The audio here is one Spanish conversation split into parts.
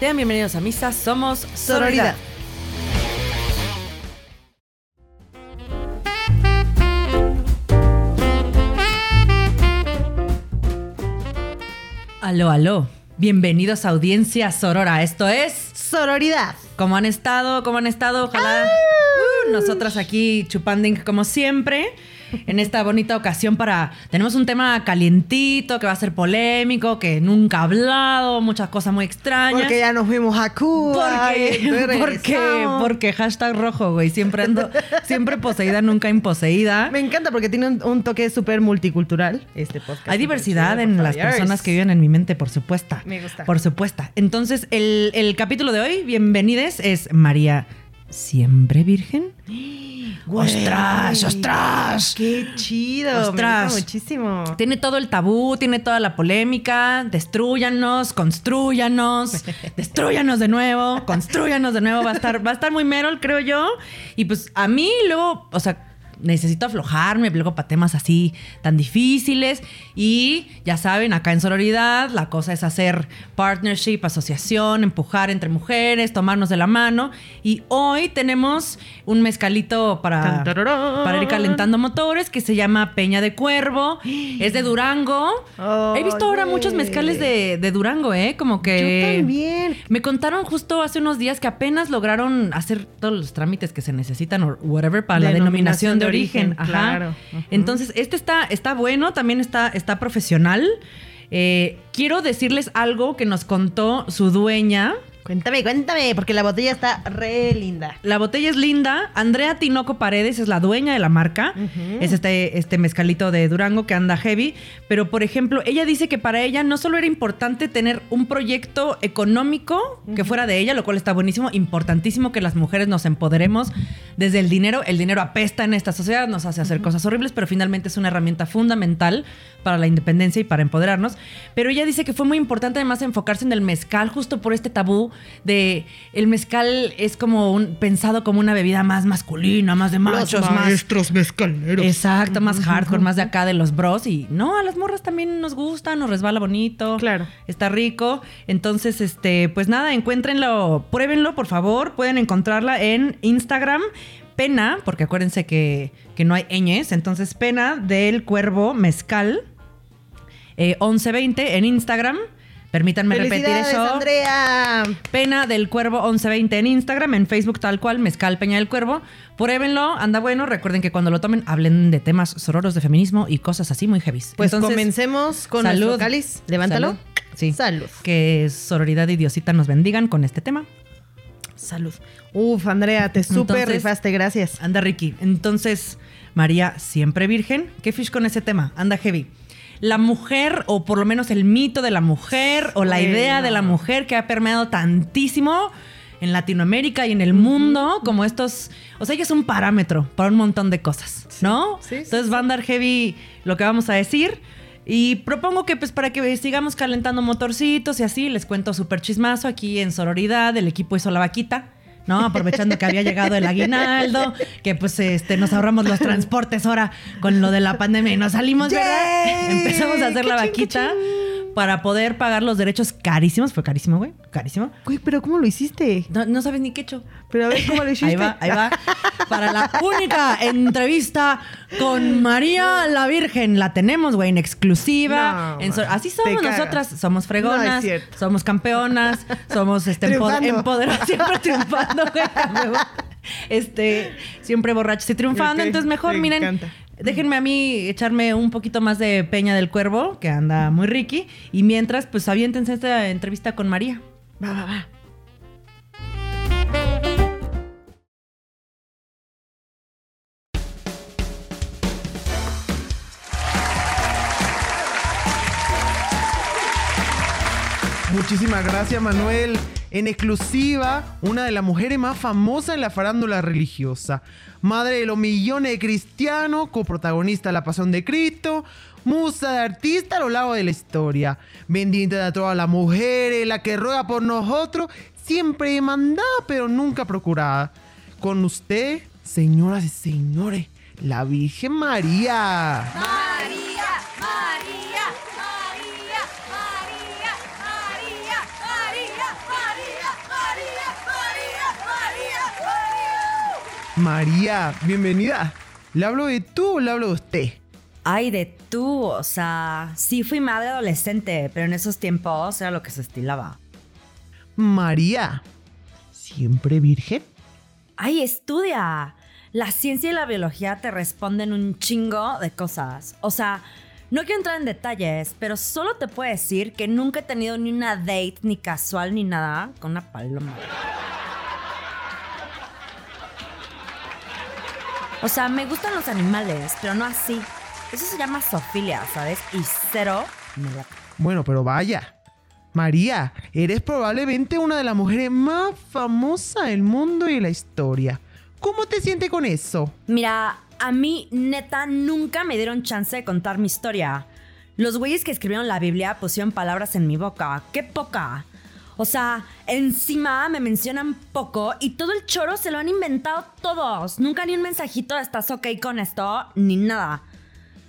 Sean bienvenidos a Misa, somos Sororidad. Aló, aló. Bienvenidos a Audiencia Sorora. Esto es Sororidad. ¿Cómo han estado? ¿Cómo han estado? Ojalá. Uh, nosotras aquí chupanding como siempre. En esta bonita ocasión para... Tenemos un tema calientito que va a ser polémico, que nunca ha hablado, muchas cosas muy extrañas. Porque ya nos fuimos a Cuba. Porque, porque, hashtag rojo, güey. Siempre ando, siempre poseída, nunca imposeída. Me encanta porque tiene un, un toque súper multicultural este podcast. Hay diversidad en las personas que viven en mi mente, por supuesto. Me gusta. Por supuesto. Entonces, el, el capítulo de hoy, bienvenides, es María Siempre Virgen. Güey. ¡Ostras, ostras! ¡Qué chido! Ostras. Me gusta muchísimo. Tiene todo el tabú, tiene toda la polémica. Destruyanos, construyanos, destruyanos de nuevo, construyanos de nuevo. Va a estar, va a estar muy Merol, creo yo. Y pues a mí luego, o sea, necesito aflojarme luego para temas así tan difíciles. Y ya saben, acá en Sororidad, la cosa es hacer partnership, asociación, empujar entre mujeres, tomarnos de la mano. Y hoy tenemos un mezcalito para, para ir calentando motores que se llama Peña de Cuervo. Es de Durango. He visto ahora muchos mezcales de, de Durango, ¿eh? Como que... Yo también. Me contaron justo hace unos días que apenas lograron hacer todos los trámites que se necesitan o whatever para la denominación de origen. Ajá. claro. Entonces, este está, está bueno, también está, está profesional. Eh, quiero decirles algo que nos contó su dueña. Cuéntame, cuéntame, porque la botella está re linda. La botella es linda. Andrea Tinoco Paredes es la dueña de la marca. Es este, este mezcalito de Durango que anda heavy. Pero, por ejemplo, ella dice que para ella no solo era importante tener un proyecto económico que fuera de ella, lo cual está buenísimo, importantísimo que las mujeres nos empoderemos desde el dinero. El dinero apesta en esta sociedad, nos hace hacer cosas horribles, pero finalmente es una herramienta fundamental para la independencia y para empoderarnos. Pero ella dice que fue muy importante además enfocarse en el mezcal, justo por este tabú de el mezcal es como un pensado como una bebida más masculina, más de machos, más maestros mezcaleros. Exacto, más hardcore, más de acá de los bros. Y no, a las morras también nos gusta, nos resbala bonito. Claro. Está rico. Entonces, este, pues nada, encuéntrenlo, pruébenlo, por favor. Pueden encontrarla en Instagram. Pena, porque acuérdense que, que no hay ñes. Entonces, pena del cuervo mezcal. eh, 1120 en Instagram. Permítanme repetir ¡Felicidades, eso. Andrea! Pena del Cuervo 1120 en Instagram, en Facebook tal cual, Mezcal Peña del Cuervo. Pruébenlo, anda bueno. Recuerden que cuando lo tomen hablen de temas sororos de feminismo y cosas así muy heavy. Pues comencemos con nuestro cáliz. Levántalo. Salud. Sí. Salud. Que sororidad y diosita nos bendigan con este tema. Salud. Uf, Andrea, te súper rifaste, gracias. Anda Ricky. Entonces, María, siempre virgen. ¿Qué fish con ese tema? Anda heavy. La mujer, o por lo menos el mito de la mujer, o la idea de la mujer que ha permeado tantísimo en Latinoamérica y en el mundo, como estos. O sea, ella es un parámetro para un montón de cosas, ¿no? sí, sí, Entonces va a andar heavy lo que vamos a decir. Y propongo que, pues, para que sigamos calentando motorcitos y así, les cuento súper chismazo aquí en Sororidad. El equipo hizo la vaquita. ¿No? Aprovechando que había llegado el aguinaldo, que pues este, nos ahorramos los transportes ahora con lo de la pandemia y nos salimos, ¿verdad? ¡Yay! Empezamos a hacer la ¡Cachín, vaquita! Para poder pagar los derechos carísimos. Fue carísimo, güey. Carísimo. Güey, pero ¿cómo lo hiciste? No, no sabes ni qué he hecho. Pero a ver cómo lo hiciste. Ahí va, ahí va. Para la única entrevista con María la Virgen. La tenemos, güey, en exclusiva. No, En so- man, Así somos nosotras. Somos fregonas, somos campeonas, somos este, empoderadas, siempre triunfando, güey. Este, siempre borrachos y triunfando. Entonces, mejor, me miren. encanta. Déjenme a mí echarme un poquito más de Peña del Cuervo, que anda muy ricky. Y mientras, pues aviéntense esta entrevista con María. Va, va, va. Muchísimas gracias, Manuel. En exclusiva, una de las mujeres más famosas en la farándula religiosa. Madre de los millones de cristianos, coprotagonista de La Pasión de Cristo, musa de artista a lo largo de la historia. Bendita de todas las mujeres, la que ruega por nosotros, siempre demandada pero nunca procurada. Con usted, señoras y señores, la Virgen María. María, María, bienvenida. ¿Le hablo de tú o le hablo de usted? Ay, de tú, o sea, sí fui madre adolescente, pero en esos tiempos era lo que se estilaba. María, ¿siempre virgen? Ay, estudia. La ciencia y la biología te responden un chingo de cosas. O sea, no quiero entrar en detalles, pero solo te puedo decir que nunca he tenido ni una date, ni casual, ni nada con una paloma. O sea, me gustan los animales, pero no así. Eso se llama sofilia, ¿sabes? Y cero me late. Bueno, pero vaya. María, eres probablemente una de las mujeres más famosas del mundo y de la historia. ¿Cómo te sientes con eso? Mira, a mí neta nunca me dieron chance de contar mi historia. Los güeyes que escribieron la Biblia pusieron palabras en mi boca. ¡Qué poca! O sea, encima me mencionan poco y todo el choro se lo han inventado todos. Nunca ni un mensajito de estás ok con esto, ni nada.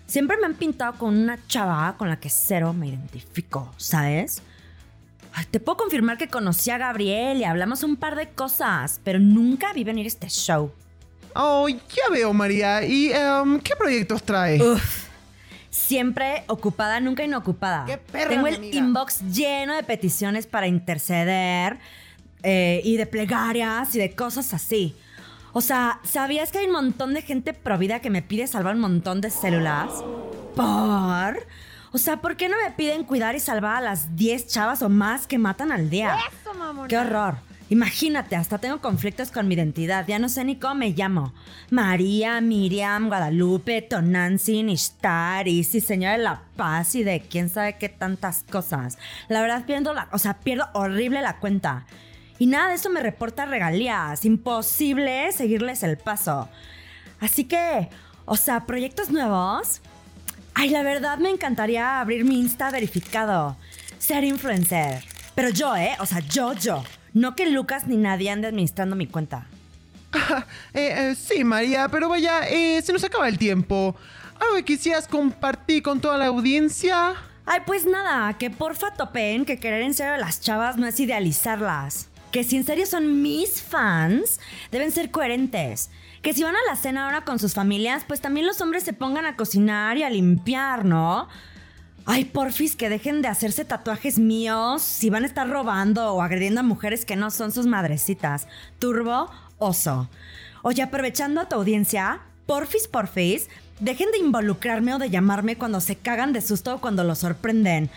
Siempre me han pintado con una chava con la que cero me identifico, ¿sabes? Ay, te puedo confirmar que conocí a Gabriel y hablamos un par de cosas, pero nunca vi venir este show. Oh, ya veo, María. ¿Y em, qué proyectos traes? Uf. Siempre ocupada, nunca inocupada. ¡Qué perra, Tengo el amiga! inbox lleno de peticiones para interceder eh, y de plegarias y de cosas así. O sea, ¿sabías que hay un montón de gente provida que me pide salvar un montón de células? ¿Por? O sea, ¿por qué no me piden cuidar y salvar a las 10 chavas o más que matan al día? ¡Qué horror! Imagínate, hasta tengo conflictos con mi identidad. Ya no sé ni cómo me llamo. María, Miriam, Guadalupe, Tonancy, Nishtar, Isis, Señora de la Paz y de quién sabe qué tantas cosas. La verdad pierdo la, o sea, pierdo horrible la cuenta. Y nada de eso me reporta regalías. Imposible seguirles el paso. Así que, o sea, proyectos nuevos. Ay, la verdad me encantaría abrir mi Insta verificado. Ser influencer. Pero yo, ¿eh? O sea, yo, yo. No que Lucas ni nadie ande administrando mi cuenta. Eh, eh, sí, María, pero vaya, eh, se nos acaba el tiempo. ¿Algo que quisieras compartir con toda la audiencia? Ay, pues nada, que porfa topen que querer en serio a las chavas no es idealizarlas. Que si en serio son mis fans, deben ser coherentes. Que si van a la cena ahora con sus familias, pues también los hombres se pongan a cocinar y a limpiar, ¿no? Ay, porfis, que dejen de hacerse tatuajes míos si van a estar robando o agrediendo a mujeres que no son sus madrecitas. Turbo, oso. Oye, aprovechando a tu audiencia, porfis, porfis, dejen de involucrarme o de llamarme cuando se cagan de susto o cuando lo sorprenden.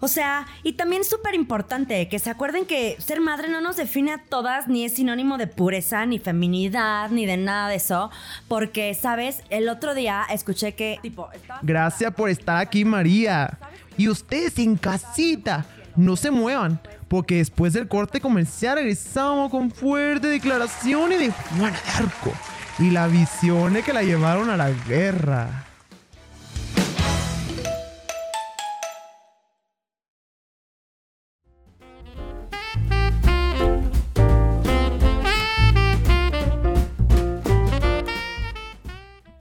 O sea, y también súper importante que se acuerden que ser madre no nos define a todas, ni es sinónimo de pureza, ni feminidad, ni de nada de eso. Porque, ¿sabes? El otro día escuché que, tipo, Gracias por estar aquí, María. Y ustedes en casita, no se muevan, porque después del corte comercial regresamos con fuertes declaraciones de Juana de Arco y las visiones que la llevaron a la guerra.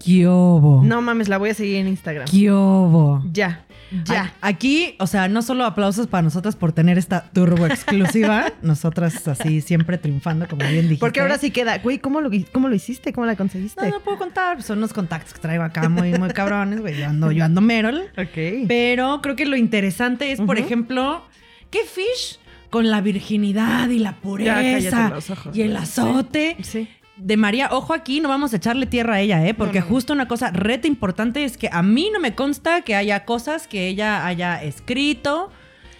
Kiobo. No mames, la voy a seguir en Instagram. Kiobo. Ya, ya. A- Aquí, o sea, no solo aplausos para nosotras por tener esta turbo exclusiva, nosotras así siempre triunfando, como bien dijiste. Porque ahora sí queda. Güey, ¿cómo lo, cómo lo hiciste? ¿Cómo la conseguiste? No, no puedo contar, son unos contactos que traigo acá muy, muy cabrones, güey. Yo ando, yo ando Merol. Ok. Pero creo que lo interesante es, por ejemplo, ¿qué fish con la virginidad y la pureza los ojos, y el azote? Sí. De María, ojo aquí, no vamos a echarle tierra a ella, ¿eh? Porque No, no. justo una cosa reta importante es que a mí no me consta que haya cosas que ella haya escrito,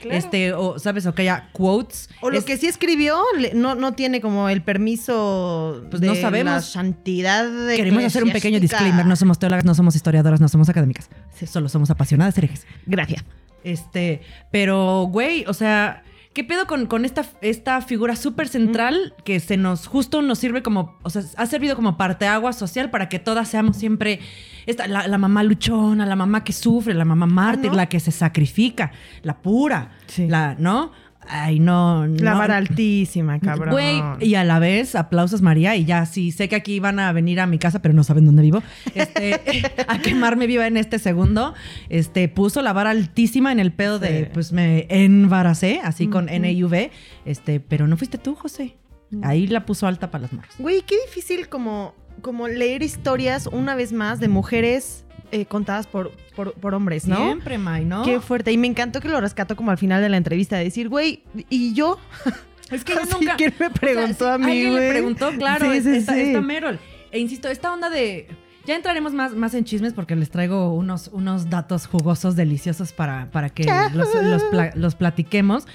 Claro. este, o, ¿sabes? O que haya quotes. O lo Es- que sí escribió no, no tiene como el permiso Pues de no sabemos. la santidad de Queremos hacer un pequeño disclaimer, no somos teólogas, no somos historiadoras, no somos académicas, solo somos apasionadas herejes. Gracias. Este, pero, güey, o sea, ¿qué pedo con, con esta, esta figura súper central que se nos, justo nos sirve como, o sea, ha servido como parteaguas social para que todas seamos siempre esta, la, la mamá luchona, la mamá que sufre, la mamá mártir, ¿no? la que se sacrifica, la pura, Sí. la, ¿no? Ay, no, La no. vara altísima, cabrón. Güey, y a la vez, aplausos María, y ya sí, sé que aquí van a venir a mi casa, pero no saben dónde vivo, este, a quemarme viva en este segundo, este, puso la vara altísima en el pedo de, pues me embaracé, así con NIV, este, pero no fuiste tú, José. Ahí la puso alta para las morras. Güey, qué difícil como como leer historias una vez más de mujeres eh, contadas por, por, por hombres, ¿no? Siempre, May, ¿no? Qué fuerte. Y me encantó que lo rescató como al final de la entrevista, de decir, güey, ¿y yo? Es que yo nunca. ¿Quién me o sea, preguntó a mí, Alguien güey? le preguntó, claro, Sí, es- sí, está, sí. Merol. E insisto, esta onda de. Ya entraremos más, más en chismes porque les traigo unos, unos datos jugosos, deliciosos para, para que los, los pla- los platiquemos.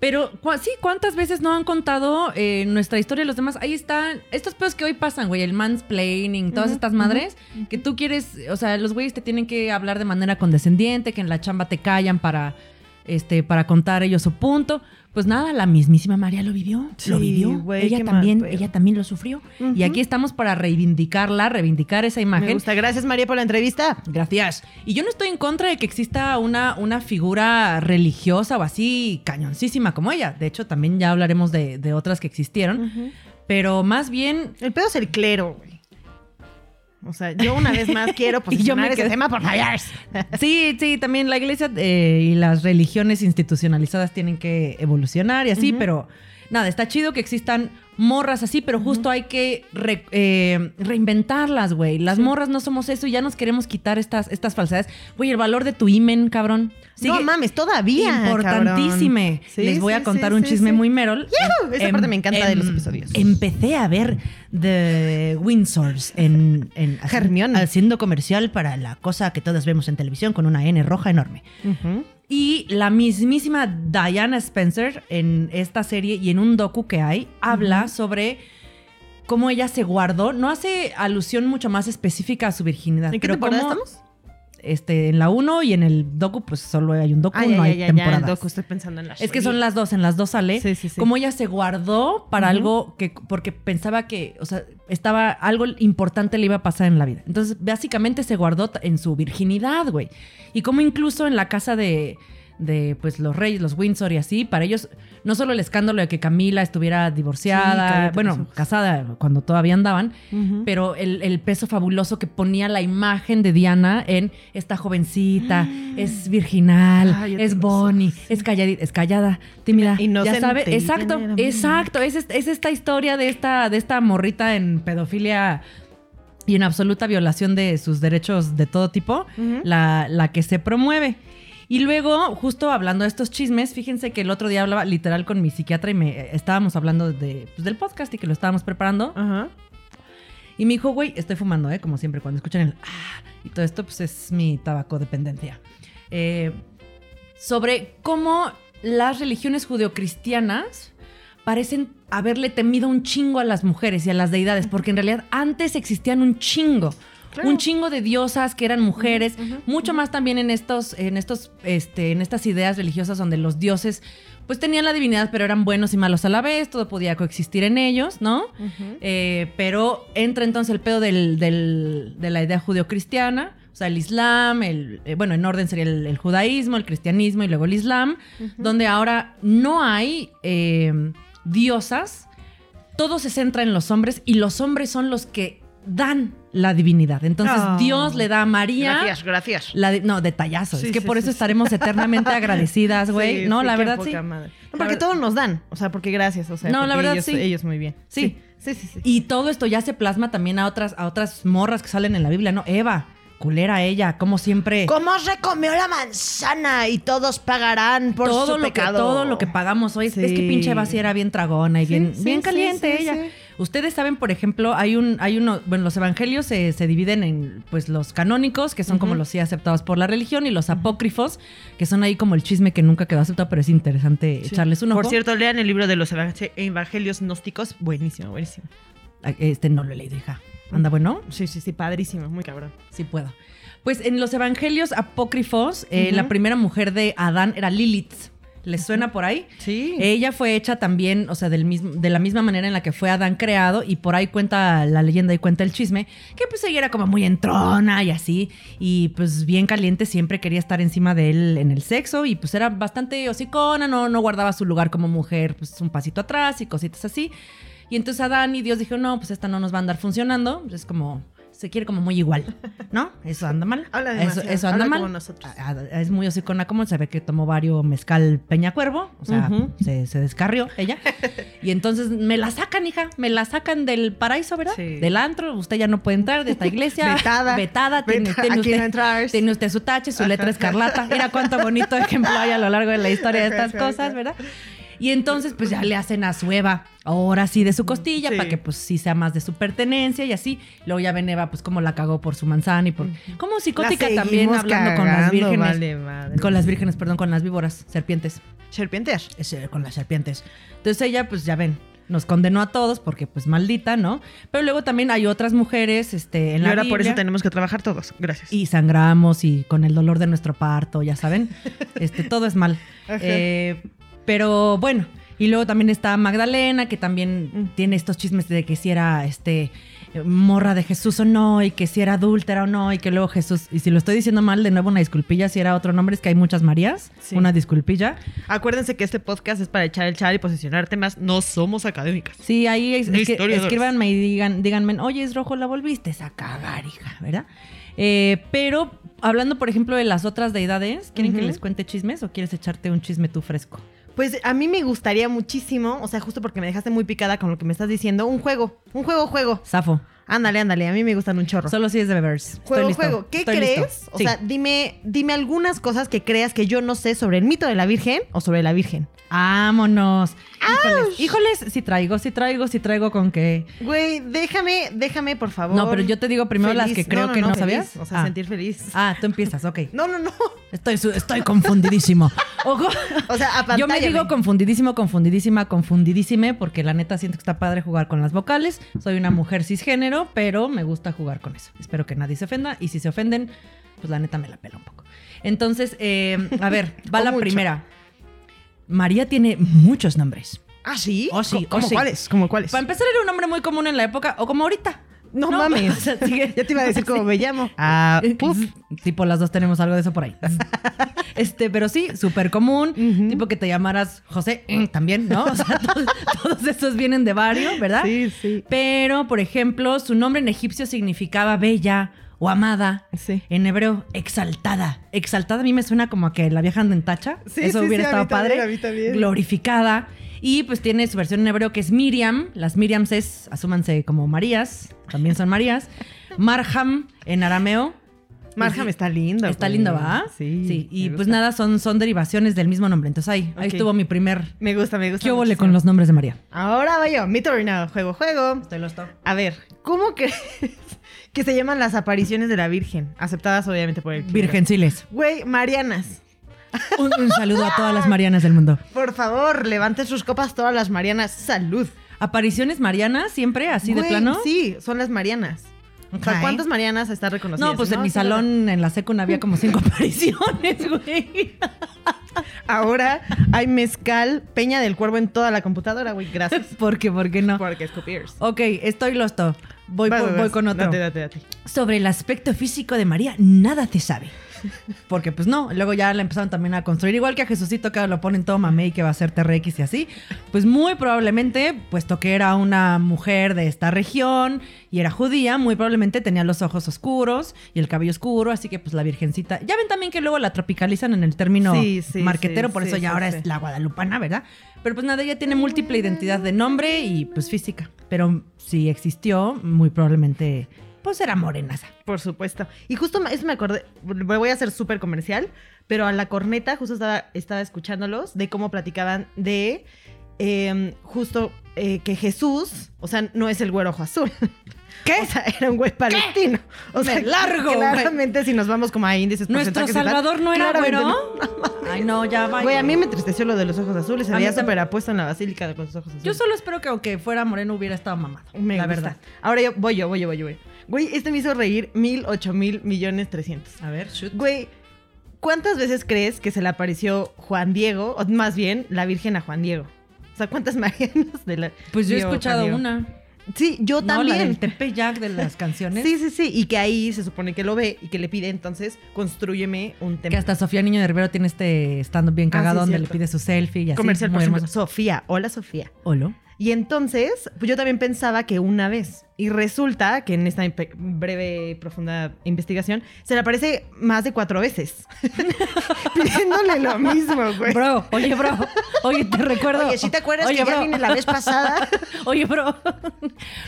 Pero sí, ¿cuántas veces no han contado eh, nuestra historia los demás? Ahí están estos pedos que hoy pasan, güey, el mansplaining, todas estas madres, que tú quieres, o sea, los güeyes te tienen que hablar de manera condescendiente, que en la chamba te callan para, este, para contar ellos su punto. Pues nada, la mismísima María lo vivió, Sí, lo vivió. ella mal también, ella también lo sufrió. Y aquí estamos para reivindicarla, reivindicar esa Me imagen. gusta. Gracias, María, por la entrevista. Gracias. Y yo no estoy en contra de que exista una, una figura religiosa o así cañoncísima como ella. De hecho, también ya hablaremos de, de otras que existieron. Pero más bien, El pedo es el clero, güey. O sea, yo una vez más quiero Y yo me posicionar ese tema, por favor. sí, sí, también la iglesia eh, y las religiones institucionalizadas tienen que evolucionar y así, pero nada, está chido que existan morras así, pero justo hay que re- eh, reinventarlas, güey. Las Sí. morras no somos eso y ya nos queremos quitar estas, estas falsedades. Güey, el valor de tu imen, cabrón. no sigue mames, todavía. Importantísime. Sí, Les voy sí, a contar un chisme muy merol. ¡Yujú! Esa parte me encanta de los episodios. Empecé a ver The Windsors en, en Hermione. haciendo comercial para la cosa que todos vemos en televisión con una N roja enorme. Ujú. Y la mismísima Diana Spencer en esta serie y en un docu que hay habla sobre cómo ella se guardó. No hace alusión mucho más específica a su virginidad. ¿En qué pero temporada cómo- estamos? Este, en la 1 y en el docu, pues solo hay un docu, Ah, no ya, hay ya, ya, ya, temporadas. el docu, estoy pensando en la Es que son las dos, en las dos sale. Sí, sí, sí. Como ella se guardó para algo que, porque pensaba que, o sea, estaba, algo importante le iba a pasar en la vida. Entonces, básicamente se guardó en su virginidad, güey. Y como incluso en la casa de, de, pues, los reyes, los Windsor y así, para ellos, no solo el escándalo de que Camila estuviera divorciada, bueno, casada cuando todavía andaban, pero el, el peso fabuloso que ponía la imagen de Diana en esta jovencita, es virginal, es Bonnie, sí. es calladita, es callada, tímida. Inocente ya sabe, exacto, exacto. Es, es esta historia de esta, de esta morrita en pedofilia y en absoluta violación de sus derechos de todo tipo, la, la que se promueve. Y luego, justo hablando de estos chismes, fíjense que el otro día hablaba literal con mi psiquiatra y me eh, estábamos hablando de, pues, del podcast y que lo estábamos preparando. Ajá. Y me dijo, güey, estoy fumando, ¿eh? Como siempre, cuando escuchan el ah, y todo esto, pues es mi tabaco dependencia. Eh, sobre cómo las religiones judeocristianas parecen haberle temido un chingo a las mujeres y a las deidades, porque en realidad antes existían un chingo. Claro. Un chingo de diosas que eran mujeres, mucho más también en estos, en estos, este, en estas ideas religiosas donde los dioses, pues tenían la divinidad, pero eran buenos y malos a la vez, todo podía coexistir en ellos, ¿no? Eh, pero entra entonces el pedo del, del- de la idea judeocristiana, o sea, el Islam, el, eh, bueno, en orden sería el, el judaísmo, el cristianismo y luego el Islam, donde ahora no hay eh, diosas, todo se centra en los hombres y los hombres son los que dan la divinidad. Entonces Oh. Dios le da a María... Gracias, gracias. La di- no, detallazo. Sí, es que sí, por sí, eso sí. estaremos eternamente agradecidas, güey. Sí, no, sí, la verdad sí. madre. No, porque todos nos dan. O sea, porque gracias. O sea, No, la verdad, ellos, sí. ellos muy bien. Sí. Sí, sí, sí. Y todo esto ya se plasma también a otras, a otras morras que salen en la Biblia, ¿no? Eva, culera ella, como siempre. ¿Cómo se comió la manzana y todos pagarán por todo su lo pecado? que todo lo que pagamos hoy es- es que pinche Eva sí era bien tragona y Sí, bien, sí, bien sí, caliente sí, ella. Ustedes saben, por ejemplo, hay un, hay uno, bueno, los evangelios se, se dividen en pues los canónicos, que son como los sí aceptados por la religión, y los apócrifos, que son ahí como el chisme que nunca quedó aceptado, pero es interesante Sí. echarles un ojo. Por cierto, lean el libro de los evangel- evangelios gnósticos. Buenísimo, buenísimo. Este no lo he leído, hija. Anda, bueno. Sí, sí, sí, padrísimo. Muy cabrón. Sí puedo. Pues en los evangelios apócrifos, eh, la primera mujer de Adán era Lilith. ¿Les suena por ahí? Sí. Ella fue hecha también, o sea, del mismo, de la misma manera en la que fue Adán creado, y por ahí cuenta la leyenda y cuenta el chisme, que pues ella era como muy entrona y así, y pues bien caliente, siempre quería estar encima de él en el sexo, y pues era bastante hocicona, no, no guardaba su lugar como mujer, pues un pasito atrás y cositas así. Y entonces Adán y Dios dijeron, no, pues esta no nos va a andar funcionando, es como se quiere como muy igual, ¿no? Eso anda mal. Habla eso, demasiado, eso anda habla mal. como nosotros. Ah, ah, Es muy hocicona como se ve que tomó varios mezcal Peña Cuervo, o sea, se, se descarrió ella. y entonces me la sacan, hija, me la sacan del paraíso, ¿verdad? Sí. Del antro, usted ya no puede entrar de esta iglesia. Vetada. Vetada, tiene, tiene no usted, entras. tiene usted su tache, su letra escarlata. Mira cuánto bonito ejemplo hay a lo largo de la historia de estas cosas. ¿verdad? Y entonces, pues ya le hacen a su Eva, ahora sí de su costilla, Sí. para que pues sí sea más de su pertenencia y así. Luego ya ven Eva, pues cómo la cagó por su manzana y por. Como psicótica también, hablando con las cagando, vírgenes. vale madre. Con las vírgenes, perdón, con las víboras, serpientes. serpientes. Ese, con las serpientes. Entonces ella, pues ya ven, nos condenó a todos porque pues maldita, ¿no? Pero luego también hay otras mujeres, este, en y la ahora por eso Biblia, tenemos que trabajar todos. Gracias. y sangramos y con el dolor de nuestro parto, ya saben. Este, todo es mal. Eh, pero bueno, y luego también está Magdalena, que también Mm. tiene estos chismes de que si era este morra de Jesús o no, y que si era adúltera o no, y que luego Jesús, y si lo estoy diciendo mal, de nuevo una disculpilla, si era otro nombre, es que hay muchas Marías, Sí. una disculpilla. Acuérdense que este podcast es para echar el chal y posicionar temas. No somos académicas. Sí, ahí es, que escríbanme y digan, díganme, oye, es rojo, la volviste a cagar, hija, ¿verdad? Eh, pero hablando, por ejemplo, de las otras deidades, ¿quieren que les cuente chismes o quieres echarte un chisme tú fresco? Pues a mí me gustaría muchísimo, o sea, justo porque me dejaste muy picada con lo que me estás diciendo, un juego, un juego, juego. Safo, Ándale, ándale, a mí me gustan un chorro. solo si es de bebers. Estoy Juego, listo, juego. ¿Qué estoy crees? listo. O Sí. sea, dime, dime algunas cosas que creas que yo no sé sobre el mito de la Virgen o sobre la Virgen. Vámonos. Híjoles, híjoles, si traigo, si traigo, si traigo con que... Güey, déjame, déjame, por favor. No, pero yo te digo primero las que creo que no, sabías. O sea, Ah. sentir feliz. Ah, tú empiezas, ok. No, no, no. Estoy, estoy confundidísimo. Ojo. O sea, a Yo me digo güey. confundidísima, confundidísima, confundidísime, porque la neta siento que está padre jugar con las vocales. Soy una mujer cisgénero, pero me gusta jugar con eso. Espero que nadie se ofenda. Y si se ofenden, pues la neta me la pela un poco. Entonces, eh, a ver, va O la mucho. primera. María tiene muchos nombres. ¿Ah, sí? Oh, sí, ¿Cómo oh, sí. cuáles? ¿Cómo cuáles? Para empezar, era un nombre muy común en la época, o como ahorita. No, mames. O sea, sigue- ya te iba a decir cómo Sí. me llamo. Ah, puf. Tipo, las dos tenemos algo de eso por ahí. este, pero sí, súper común. Tipo que te llamaras José eh, también, ¿no? O sea, todos, todos esos vienen de varios, ¿verdad? Sí, sí. Pero, por ejemplo, su nombre en egipcio significaba bella o amada. Sí. En hebreo, exaltada. Exaltada a mí me suena como a que la vieja anda en tacha. Sí, Eso sí, hubiera sí, a estado padre. a mí también. Glorificada. Y pues tiene su versión en hebreo que es Miriam. Las Miriams es, asúmanse como Marías. También son Marías. Marham en arameo. Marham está lindo. Está lindo, ¿va? Sí. Sí. Y pues nada, son, son derivaciones del mismo nombre. Entonces ahí, ahí estuvo mi primer. Me gusta, me gusta. ¿Qué hubo muchísimo. con los nombres de María? Ahora va yo. Mito or no. Juego, juego. Estoy listo. A ver, ¿cómo crees que se llaman las apariciones de la Virgen? Aceptadas obviamente por el. Virgenciles. Güey, Marianas. Un, un saludo a todas las Marianas del mundo. Por favor, levanten sus copas todas las Marianas. Salud. Apariciones Marianas, siempre así de Güey, plano. Sí, son las Marianas. O sea. ¿cuántas Marianas están reconocidas? No, pues en mi salón en la secund había como cinco apariciones, güey. Ahora hay mezcal, peña del cuervo en toda la computadora, güey. Gracias. ¿Por qué? ¿Por qué no? Porque es copiers. Ok, estoy listo. Voy, Vas, por- vas, voy con otro. Date, date, date. Sobre el aspecto físico de María, nada te sabe. Porque pues no, luego ya la empezaron también a construir, igual que a Jesucito que lo ponen todo mamey y que va a ser TRX y así. Pues muy probablemente, puesto que era una mujer de esta región y era judía, muy probablemente tenía los ojos oscuros y el cabello oscuro, así que pues la virgencita. Ya ven también que luego la tropicalizan en el término Sí, sí, marquetero, sí, por eso ya ahora es la guadalupana, ¿verdad? Pero pues nada, ella tiene múltiple identidad de nombre y pues física. Pero si existió, muy probablemente pues era morenaza. Por supuesto. Y justo eso me acordé, voy a ser súper comercial, pero a la corneta justo estaba, estaba escuchándolos de cómo platicaban de eh, justo eh, que Jesús, o sea, no es el güero ojo azul. ¿Qué? O sea, era un güey palestino. O sea, Me largo, güey. Claramente, si nos vamos como a índices ¿Nuestro tal, Salvador no era güero? no. Ay, no, ya va. Güey, a mí me entristeció lo de los ojos azules. Se veía súper apuesto en la basílica con sus ojos azules. Yo solo espero que aunque fuera moreno hubiera estado mamado. Me la gusta. verdad. Ahora yo voy yo, voy yo, voy yo, voy. Güey, este me hizo reír mil, ocho mil millones trescientos. A ver, shoot. Güey, ¿cuántas veces crees que se le apareció Juan Diego, o más bien la Virgen a Juan Diego? O sea, ¿cuántas Marianas de la Pues yo he escuchado una. Sí, yo No, también. la del Tepeyac de las canciones. Sí, sí, sí. Y que ahí se supone que lo ve y que le pide entonces, construyeme un Que templo. hasta Sofía Niño de Rivero tiene este stand bien Ah, cagado sí, donde cierto. le pide su selfie y así. Comercial, muy por. Sofía. Hola, Sofía. Olo. Y entonces, pues yo también pensaba que una vez. Y resulta que en esta breve, profunda investigación se le aparece más de cuatro veces. Pidiéndole lo mismo, güey. Bro, oye, bro. Oye, te recuerdo. Oye, ¿sí te acuerdas Oye, que ya bro. vine la vez pasada? Oye, bro.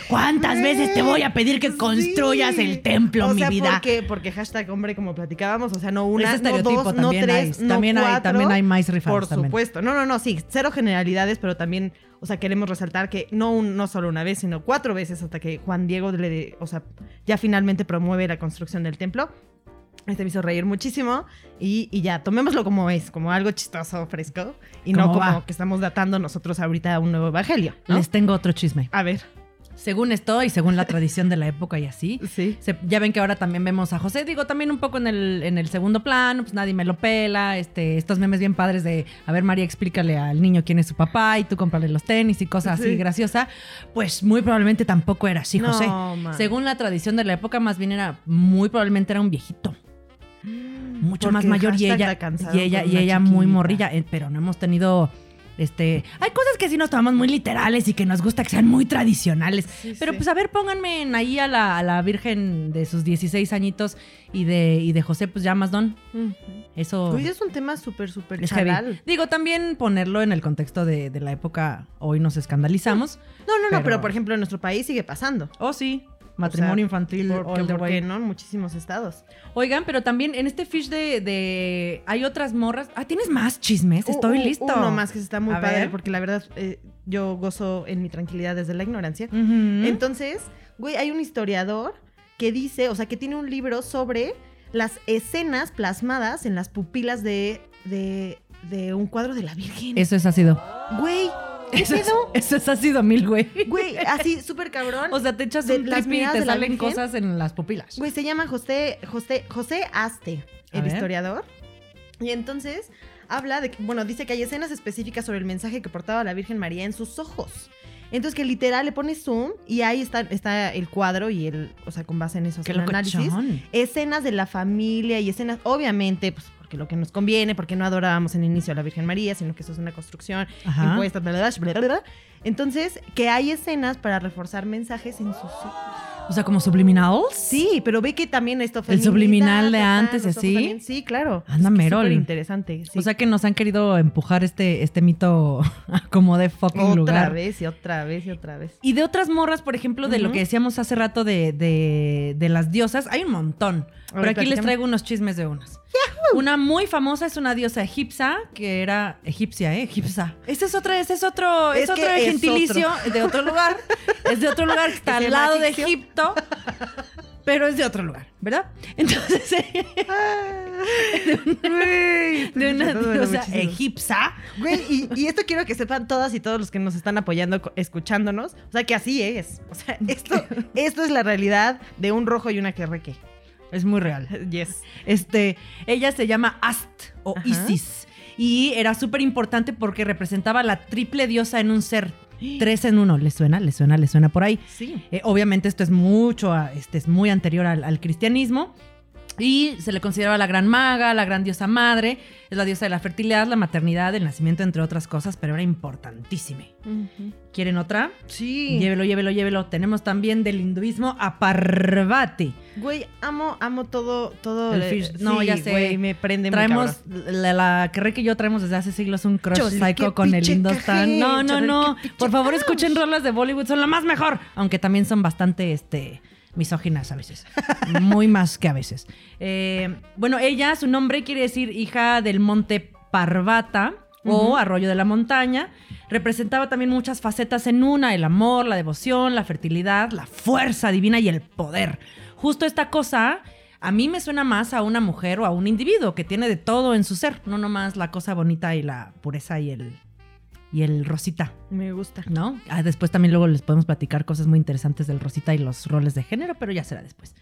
¿Cuántas veces te voy a pedir que construyas el templo, o mi vida? Porque, porque hashtag hombre, como platicábamos, o sea, no una, no dos, no tres, hay. no También hay- cuatro. también hay más rifados Por también. supuesto. No, no, no, sí, cero generalidades, pero también, o sea, queremos resaltar que no, un- no solo una vez, sino cuatro veces hasta que Juan Diego le, o sea, ya finalmente promueve la construcción del templo. Este me hizo reír muchísimo y, y ya, tomémoslo como es, como algo chistoso, fresco, y no ¿Cómo como va? que estamos datando nosotros ahorita un nuevo evangelio. ¿no? Les tengo otro chisme. A ver, Según esto y según la tradición de la época y así, sí. se- ya ven que ahora también vemos a José, digo, también un poco en el, en el segundo plano, pues nadie me lo pela, este, estos memes bien padres de, a ver María, explícale al niño quién es su papá y tú cómprale los tenis y cosas así Sí. graciosa, pues muy probablemente tampoco era así, No, José. man. Según la tradición de la época, más bien era, muy probablemente era un viejito. Mucho Porque más mayor y ella, y ella, y ella muy morrilla, eh, pero no hemos tenido... Este, hay cosas que sí nos tomamos muy literales y que nos gusta que sean muy tradicionales. Sí, Pero sí. pues a ver, pónganme en ahí a la, a la Virgen de sus 16 añitos y de, y de José, pues ya más don. Eso Uy, es un tema súper, súper. Digo, también ponerlo en el contexto de, de la época, hoy nos escandalizamos. No, no, no, Pero- pero, por ejemplo en nuestro país sigue pasando. Oh, sí, matrimonio O sea, infantil. ¿Por, all the way. no? En muchísimos estados. Oigan, pero también en este fish de, de- Hay otras morras. Ah, ¿tienes más chismes? Estoy listo. Uno más que está muy A padre, ver. porque la verdad eh, yo gozo en mi tranquilidad desde la ignorancia. Entonces, güey, hay un historiador que dice, o sea, que tiene un libro sobre las escenas plasmadas en las pupilas de, de, de un cuadro de la Virgen. Eso es ácido. Güey, ¿qué Eso es, eso es ácido mil, güey. Güey, así súper cabrón. O sea, te echas de un las trip y te salen cosas en las pupilas. Güey, se llama José, José, José Aste, A el ver. historiador. Y entonces habla de que, bueno, dice que hay escenas específicas sobre el mensaje que portaba la Virgen María en sus ojos. Entonces que literal le pones zoom y ahí está, está el cuadro y el, o sea, con base en eso, Qué análisis. Escenas de la familia y escenas, obviamente, pues porque lo que nos conviene, porque no adorábamos en el inicio a la Virgen María, sino que eso es una construcción Ajá. impuesta, bla, bla. Entonces, que hay escenas para reforzar mensajes en sus ojos. O sea, como subliminals. Sí, pero ve que también esto El subliminal de antes así. Sí, claro. Anda, Es que Merol. súper interesante. sí. O sea que nos han querido empujar este, este mito como de fucking otra lugar. vez y otra vez y otra vez. Y de otras morras, por ejemplo, de lo que decíamos hace rato de, de- de las diosas, hay un montón. Pero aquí les traigo unos chismes de unas. Una muy famosa es una diosa egipcia, que era egipcia, ¿eh? Egipcia. Ese es otro, ese es otro, es, Es que otro es gentilicio de otro lugar. es de otro lugar que está ¿Que al lado de? Egipto. Pero es de otro lugar, ¿verdad? Entonces, de una diosa egipcia. Güey, y, y esto quiero que sepan todas y todos los que nos están apoyando, escuchándonos. O sea, que así es. O sea, esto, esto es la realidad de un rojo y una querreque. Es muy real. Yes. Este, ella se llama Ast o Ajá. Isis. Y era súper importante porque representaba la triple diosa en un ser. Tres en uno. ¿Le suena? ¿Le suena? ¿Le suena por ahí? Sí. Eh, obviamente esto es mucho, a- este es muy anterior al, al cristianismo. Y se le consideraba la gran maga, la gran diosa madre. Es la diosa de la fertilidad, la maternidad, el nacimiento, entre otras cosas, pero era importantísima. ¿Quieren otra? Sí. Llévelo, llévelo, llévelo. Tenemos también del hinduismo a Parvati. Güey, amo, amo todo, todo. El eh, fish- no, sí, ya sé. Güey, me prende muy Traemos, la, la que y yo traemos desde hace siglos un crush Chole, psycho con el cajé, No, no, chole, no. Por favor, escuchen rolas de Bollywood, son lo más mejor. Aunque también son bastante, este, misóginas a veces. Muy más que a veces. Eh, bueno, ella, su nombre quiere decir hija del monte Parvata o arroyo de la montaña. Representaba también muchas facetas en una, el amor, la devoción, la fertilidad, la fuerza divina y el poder. Justo esta cosa a mí me suena más a una mujer o a un individuo que tiene de todo en su ser, no nomás la cosa bonita y la pureza y el, y el rosita, Me gusta. ¿no? Ah, después también luego les podemos platicar cosas muy interesantes del rosita y los roles de género, pero ya será después.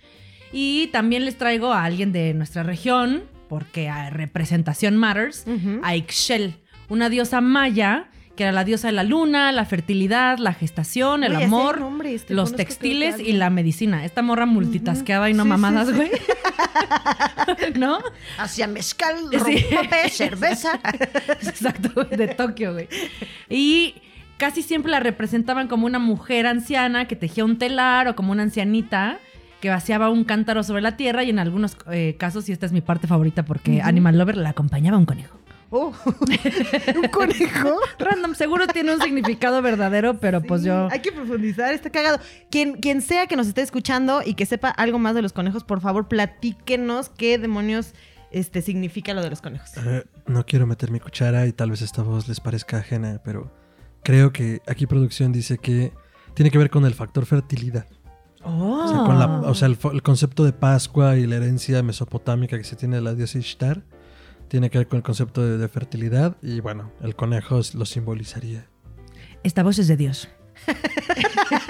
Y también les traigo a alguien de nuestra región, porque a representación matters, a Ixchel, una diosa maya que era la diosa de la luna, la fertilidad, la gestación, el amor, nombre, los textiles te y la medicina. Esta morra multitasqueaba y no Sí, mamadas, sí. güey. ¿No? Hacia mezcal, rompope, cerveza. Exacto, güey, de Tokio, güey. Y casi siempre la representaban como una mujer anciana que tejía un telar o como una ancianita que vaciaba un cántaro sobre la tierra y en algunos eh, casos, y esta es mi parte favorita porque Animal Lover la acompañaba un conejo. Oh, un conejo. Random, seguro tiene un significado verdadero, pero pues yo... Hay que profundizar, está cagado. Quien, quien sea que nos esté escuchando y que sepa algo más de los conejos, por favor, platíquenos qué demonios este, significa lo de los conejos. Eh, no quiero meter mi cuchara y tal vez esta voz les parezca ajena, pero creo que aquí producción dice que tiene que ver con el factor fertilidad. Oh. O sea, con la- o sea, el, el concepto de Pascua y la herencia mesopotámica que se tiene de la diosa Ishtar tiene que ver con el concepto de, de fertilidad y bueno, el conejo es- lo simbolizaría. Esta voz es de Dios.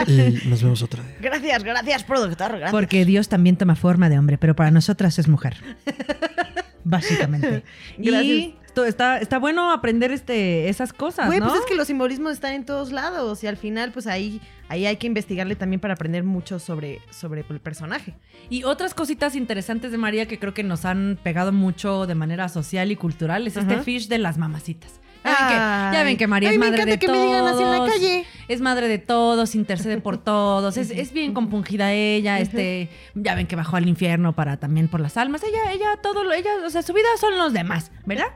Y nos vemos otro día. Gracias, gracias, productor. Gracias. Porque Dios también toma forma de hombre, pero para nosotras es mujer. Básicamente. Y está, está bueno aprender este, esas cosas, Güey, ¿no? pues es que los simbolismos están en todos lados y al final, pues ahí, ahí hay que investigarle también para aprender mucho sobre, sobre el personaje. Y otras cositas interesantes de María que creo que nos han pegado mucho de manera social y cultural es este fish de las mamacitas. Ya ven, que, ya ven que María Ay, es madre de que todos. me digan así en la calle. Es madre de todos, intercede por todos. Es, es bien compungida ella. Este, ya ven que bajó al infierno para también por las almas. Ella, ella, todo, lo- ella, o sea, su vida son los demás, ¿verdad?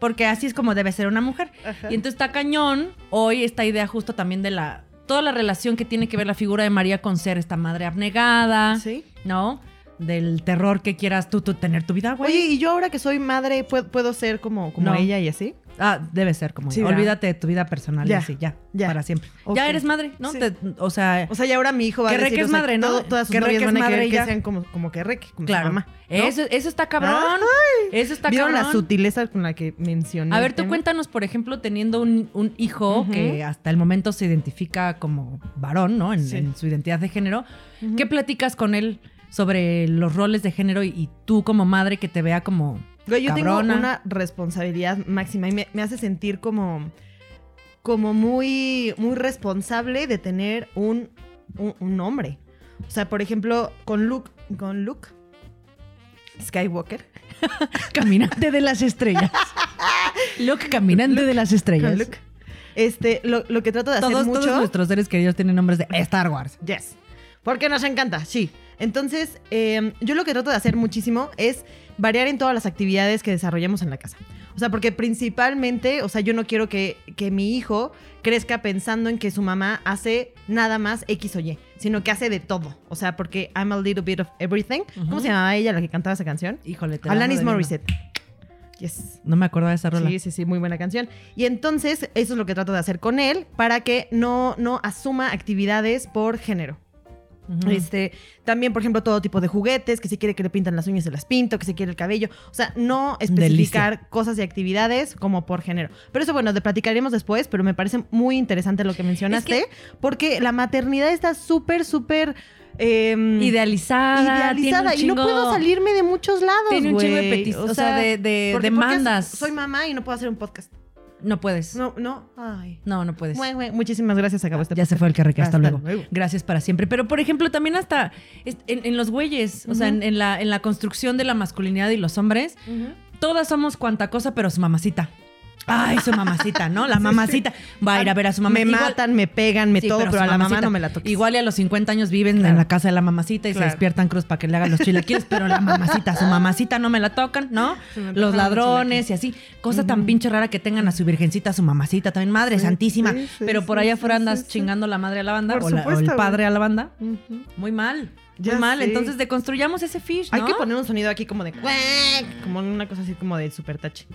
Porque así es como debe ser una mujer. Y entonces está cañón hoy esta idea justo también de la toda la relación que tiene que ver la figura de María con ser esta madre abnegada, Sí. ¿no? Del terror que quieras tú, tú tener tu vida, güey. Oye, y yo ahora que soy madre, ¿puedo, puedo ser como, como No. ella y así? Ah, debe ser como. Sí, olvídate de tu vida personal y Ya, así, ya, ya. para siempre. Ya eres madre, ¿no? Sí. Te- o sea, O sea, y ahora mi hijo va Que a decir, es o sea, madre, ¿no? todo- todas sus Que novias es van a madre querer y que ya. sean como, como que Reque, como claro. su mamá. ¿no? Eso, eso está cabrón. Eso está ¿Vieron cabrón. la sutileza con la que mencioné? A ver, tú cuéntanos, por ejemplo, teniendo un, un hijo que hasta el momento se identifica como varón, ¿no? En, Sí. en su identidad de género. ¿Qué platicas con él sobre los roles de género y, y tú como madre que te vea como Güey, yo cabrona? tengo una responsabilidad máxima y me, me hace sentir como, como muy, muy responsable de tener un, un, un hombre. O sea, por ejemplo, con Luke, con Luke Skywalker. caminante de las estrellas. Luke, caminante de las estrellas. Luke. Este, lo, lo que trato de hacer mucho. todos nuestros seres queridos tienen nombres de Star Wars. Yes. Porque nos encanta, sí. Entonces, eh, yo lo que trato de hacer muchísimo es variar en todas las actividades que desarrollamos en la casa. O sea, porque principalmente, o sea, yo no quiero que, que mi hijo crezca pensando en que su mamá hace nada más X o Y, sino que hace de todo. O sea, porque I'm a little bit of everything. ¿Cómo se llamaba ella la que cantaba esa canción? Híjole, te la Alanis. Morissette. Yes. No me acuerdo de esa rola. Sí, sí, sí, muy buena canción. Y entonces, eso es lo que trato de hacer con él para que no, no asuma actividades por género. Este, también, por ejemplo, todo tipo de juguetes, que si quiere que le pintan las uñas, se las pinto, que si quiere el cabello. O sea, no especificar cosas y actividades como por género. Pero eso, bueno, de platicaremos después, pero me parece muy interesante lo que mencionaste, porque la maternidad está súper, súper em, Idealizada. idealizada y no puedo salirme de muchos lados. Tiene un chingo de petis- o sea, de- de demandas. soy mamá y no puedo hacer un podcast. No puedes. No, No, no, ay. no, puedes. Güey, güey, muchísimas gracias, acabó este Ya se fue el que hasta, Hasta luego. luego. Gracias para siempre. Pero, por ejemplo, también hasta en, en los güeyes, o sea, en, en la, en la construcción de la masculinidad y los hombres, todas somos cuanta cosa, pero su mamacita. Ay, su mamacita, ¿no? La mamacita. Va a ir a ver a su mamá. Me Igual- matan, me pegan, me Sí, todo, pero, su a la mamá mamacita. no me la toques. Igual y a los 50 años viven en la casa de la mamacita y se Claro. despiertan cruz para que le hagan los chilaquiles, pero la mamacita, su mamacita no me la tocan, ¿no? Se me Los antojaron los ladrones y así. Cosa tan pinche rara que tengan a su virgencita, a su mamacita, también madre santísima. sí, sí, pero por sí, allá afuera sí, andas sí. chingando la madre a la banda Por o, la- o supuesto, el padre a la banda. Ujú. Muy mal. Ya muy mal. sé. Entonces deconstruyamos ese fish, ¿no? Hay que poner un sonido aquí como de cuac, como una cosa así como de super tache.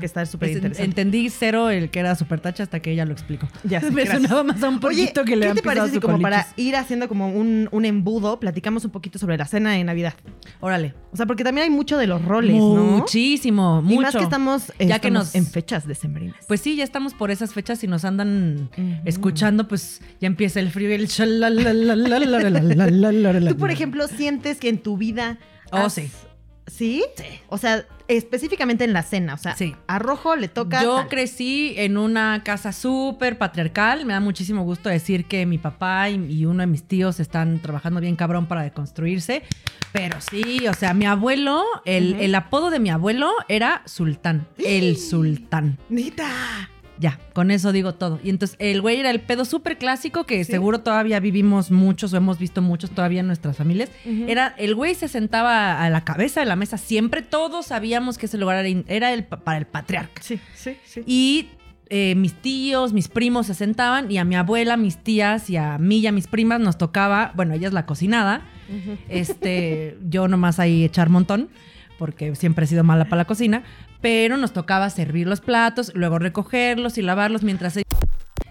Que está súper interesante. Entendí cero el que era super tacha hasta que ella lo explicó. Ya sé, Me sonaba más a un poquito que le ¿Qué te parece si como para ir haciendo como un, un, embudo, platicamos un poquito sobre la cena de Navidad? Órale. O sea, porque también hay mucho de los roles, ¿no? Muchísimo, mucho. Y más que estamos, ya que nos, en fechas decembrinas. Pues sí, ya estamos por esas fechas y nos andan escuchando, pues ya empieza el frío y el... Tú, por ejemplo, sientes que en tu vida... Oh, sí. ¿Sí? O sea, específicamente en la cena. O sea, Sí. a Rojo le toca... Yo tal. crecí en una casa súper patriarcal. Me da muchísimo gusto decir que mi papá y, y uno de mis tíos están trabajando bien cabrón para deconstruirse. Pero sí, o sea, mi abuelo, el, el apodo de mi abuelo era Sultán. El Sultán. ¡Nita! Ya, con eso digo todo. Y entonces el güey era el pedo súper clásico que seguro todavía vivimos muchos o hemos visto muchos todavía en nuestras familias. Era el güey se sentaba a la cabeza de la mesa siempre. Todos sabíamos que ese lugar era, el, pa- para el patriarca. Sí, sí, sí. Y eh, mis tíos, mis primos se sentaban y a mi abuela, mis tías y a mí y a mis primas nos tocaba, bueno, ella es la cocinada, este, yo nomás ahí echar montón, porque siempre he sido mala para la cocina, pero nos tocaba servir los platos, luego recogerlos y lavarlos mientras... ella-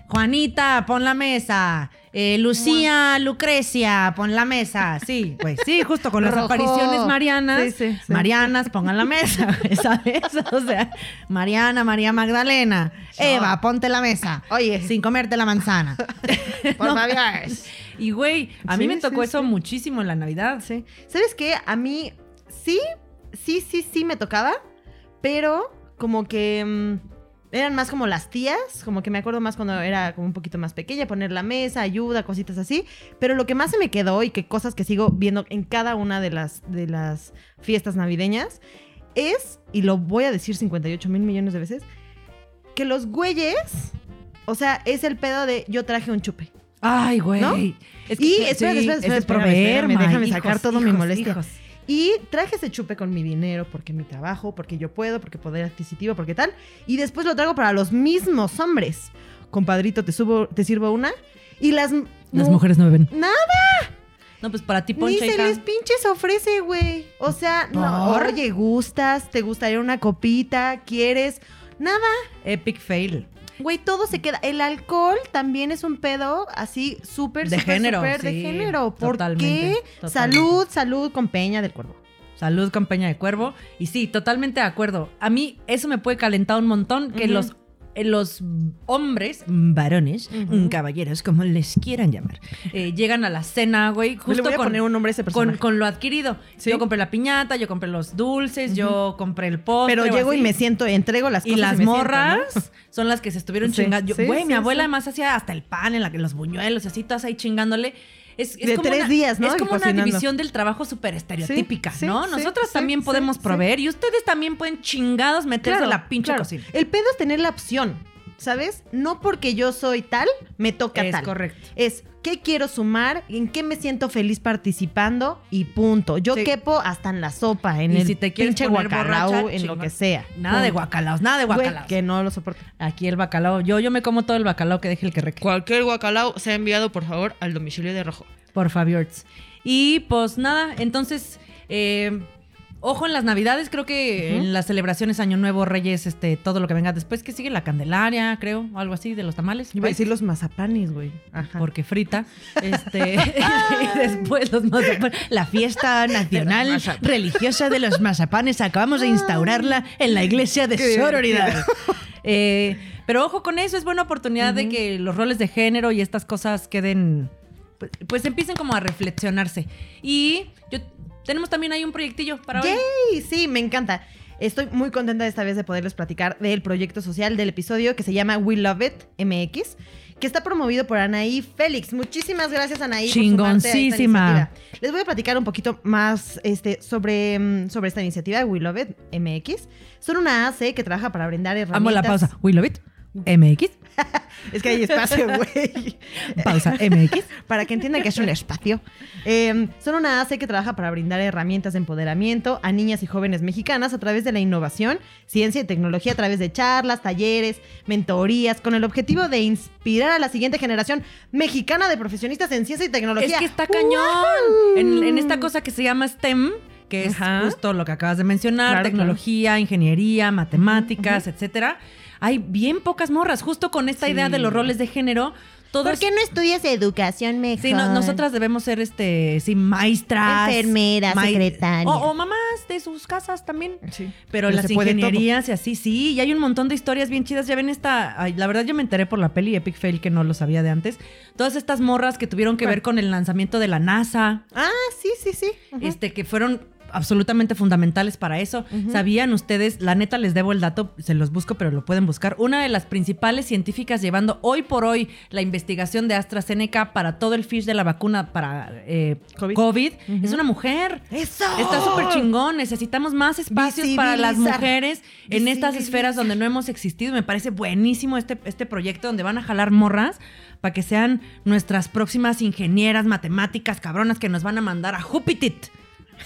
Juanita, pon la mesa. Eh, Lucía, Lucrecia, pon la mesa. Sí, pues sí, justo con las Rojo. apariciones marianas. Sí, sí, sí. Marianas, pongan la mesa, güey, ¿sabes? O sea, Mariana, María Magdalena. Eva, ponte la mesa. Oye. Sin comerte la manzana. Por No. favor. Y güey, a mí me tocó eso muchísimo en la Navidad. Sí. ¿Sabes qué? A mí sí, sí, sí, sí me tocaba, pero como que mm, eran más como las tías, como que me acuerdo más cuando era como un poquito más pequeña, poner la mesa, ayuda, cositas así. Pero lo que más se me quedó y que cosas que sigo viendo en cada una de las, de las fiestas navideñas es, y lo voy a decir 58 mil millones de veces, que los güeyes, o sea, es el pedo de yo traje un chupe. Ay, güey. ¿No? Es Y sí, espérate, espérate, es espérate, de espérame, proveer, espérame, ma, déjame sacar todo mi molestia. hijos. Y traje ese chupe con mi dinero, porque mi trabajo, porque yo puedo, porque poder adquisitivo, porque tal. Y después lo traigo para los mismos hombres. Compadrito, te subo, te sirvo una. Y las, Las mu- mujeres no beben. Nada, No, pues para ti, ni poncha, se hija. les pinches ofrece, güey. O sea, no, ¿Por? oye, gustas, te gustaría una copita, quieres. Nada, Epic fail. Güey, todo se queda. El alcohol también es un pedo así súper, De súper, género, súper de género. ¿Por totalmente, qué? totalmente. Salud, salud con Peña del Cuervo. Salud con Peña de Cuervo. Y sí, totalmente de acuerdo. A mí eso me puede calentar un montón que los, los hombres, varones, caballeros, como les quieran llamar, eh, llegan a la cena, güey, Le justo voy a con, poner un nombre a ese con, con lo adquirido. Sí. Yo compré la piñata, yo compré los dulces, yo compré el postre. Pero llego y me siento, entrego las Y cosas. las me siento, ¿no? morras son las que se estuvieron Sí, chingando. Güey, sí, mi abuela además hacía hasta el pan en la que los buñuelos y así, todas ahí chingándole. Es, es De como tres una- días, ¿no? Es como una división del trabajo súper estereotípica, Sí, sí, ¿no? sí, Nosotras también podemos proveer y ustedes también pueden chingados meterse en la pinche claro. cocina. El pedo es tener la opción, ¿sabes? No porque yo soy tal, me toca Es tal. correcto. Es qué quiero sumar, en qué me siento feliz participando y punto. Yo Sí. quepo hasta en la sopa, en Y el si te quieres pinche guacalao, borracha, en lo que sea. Nada de guacalaos, nada de guacalaos. que no lo soporto. Aquí el bacalao. Yo, yo me como todo el bacalao que deje el que reque. Cualquier guacalao sea enviado, por favor, al domicilio de Rojo. Por favor. Y pues nada, entonces, eh, ojo en las navidades, creo que en las celebraciones Año Nuevo, Reyes, este, todo lo que venga después, que sigue la Candelaria, creo, o algo así, de los tamales. Iba a decir los mazapanes, güey. Ajá. Porque frita. Este, y después los mazapanes. La fiesta nacional religiosa de los mazapanes. Acabamos de instaurarla en la iglesia de sororidad. Eh, pero ojo con eso, es buena oportunidad de que los roles de género y estas cosas queden. Pues, pues empiecen como a reflexionarse. Y yo tenemos también ahí un proyectillo para hoy. Sí, sí, me encanta. Estoy muy contenta esta vez de poderles platicar del proyecto social del episodio que se llama We Love It MX, que está promovido por Anaí Félix. Muchísimas gracias, Anaí. por sumarte a esta Chingoncísima. iniciativa. Les voy a platicar un poquito más este, sobre, mm, sobre esta iniciativa, We Love It MX. Son una AC que trabaja para brindar herramientas. Amo la pausa. We love it. MX. Es que hay espacio, güey. Pausa. MX. para que entiendan que es un espacio. Eh, son una AC que trabaja para brindar herramientas de empoderamiento a niñas y jóvenes mexicanas a través de la innovación, ciencia y tecnología, a través de charlas, talleres, mentorías, con el objetivo de inspirar a la siguiente generación mexicana de profesionistas en ciencia y tecnología. Es que está cañón. En, en esta cosa que se llama STEM, que es Ajá. justo lo que acabas de mencionar, Claro, tecnología, ingeniería, matemáticas, etcétera. Hay bien pocas morras, justo con esta Sí. idea de los roles de género. Todas, no estudias educación mejor? Sí, no- nosotras debemos ser, este, sí, maestras. Enfermeras, mai- secretarias. O, o mamás de sus casas también. Sí. Pero Pero las ingenierías y así, sí. Y hay un montón de historias bien chidas. Ya ven esta... ay, la verdad yo me enteré por la peli Epic Fail, que no lo sabía de antes. Todas estas morras que tuvieron que ver con el lanzamiento de la NASA. Ah, sí, sí, sí. Este, que fueron absolutamente fundamentales para eso. ¿Sabían ustedes? La neta les debo el dato, se los busco, pero lo pueden buscar. Una de las principales científicas llevando hoy por hoy la investigación de AstraZeneca para todo el fish de la vacuna para eh, COVID. COVID, es una mujer. ¡Eso! Está súper chingón. Necesitamos más espacios para las mujeres en estas esferas donde no hemos existido. Me parece buenísimo este, este proyecto donde van a jalar morras para que sean nuestras próximas ingenieras matemáticas cabronas que nos van a mandar a Júpiter.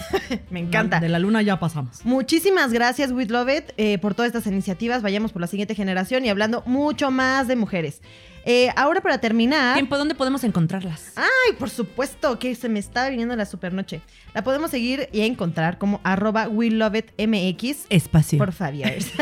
Me encanta. De la luna ya pasamos. Muchísimas gracias, We Love It, eh, por todas estas iniciativas. Vayamos por la siguiente generación y hablando mucho más de mujeres. Eh, ahora para terminar. Tiempo, ¿dónde podemos encontrarlas? Ay, por supuesto que se me está viniendo la supernoche. La podemos seguir y encontrar como arroba. Espacio. Por Fabiers.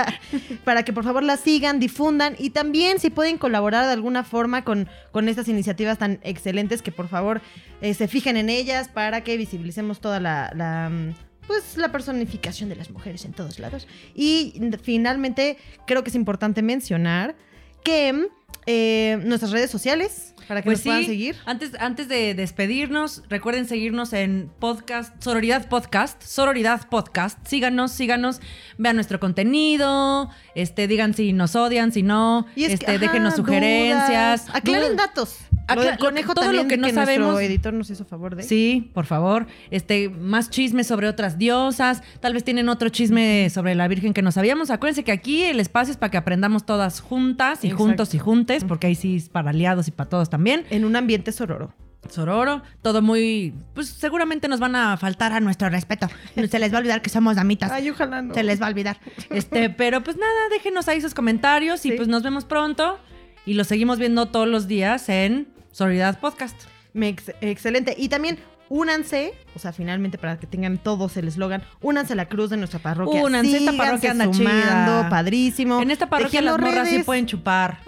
Para que por favor la sigan, difundan y también si pueden colaborar de alguna forma con, con estas iniciativas tan excelentes que por favor eh, se fijen en ellas para que visibilicemos toda la, la, mm, pues la personificación de las mujeres en todos lados. Y mm, finalmente creo que es importante mencionar que eh, nuestras redes sociales para que Pues nos puedan seguir. Antes, antes de despedirnos, recuerden seguirnos en podcast, Sororidad Podcast, Sororidad Podcast. Síganos, síganos, vean nuestro contenido, este, digan si nos odian, si no, Y es que, este, ajá, déjenos sugerencias. dudas. Aclaren dudas. datos. Acla- Lo del conejo todo lo que no nuestro sabemos- editor nos hizo favor de. Sí, por favor. Este, más chismes sobre otras diosas. Tal vez tienen otro chisme sobre la Virgen que no sabíamos. Acuérdense que aquí el espacio es para que aprendamos todas juntas y Exacto. juntos y juntes, porque ahí sí es para aliados y para todos también. En un ambiente sororo. Sororo, todo muy. Pues seguramente nos van a faltar a nuestro respeto. Se les va a olvidar que somos damitas. Ay, ojalá no. Se les va a olvidar. Este, pero pues nada, déjenos ahí sus comentarios y Sí. pues nos vemos pronto. Y lo seguimos viendo todos los días en Sororidad Podcast. Me ex- excelente. Y también únanse, o sea, finalmente para que tengan todos el eslogan, únanse a la cruz de nuestra parroquia. Únanse, esta parroquia anda sumando, chida. padrísimo. En esta parroquia las morras sí redes. pueden chupar.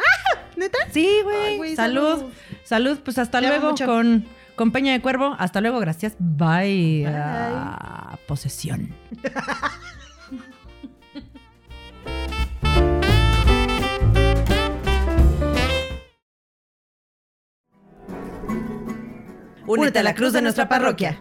¿Neta? Sí, güey. Salud. salud. Salud. Pues hasta Te luego con, con Peña de Cuervo. Hasta luego, gracias. Bye. Bye. Ah, posesión. Únete a la cruz de nuestra parroquia.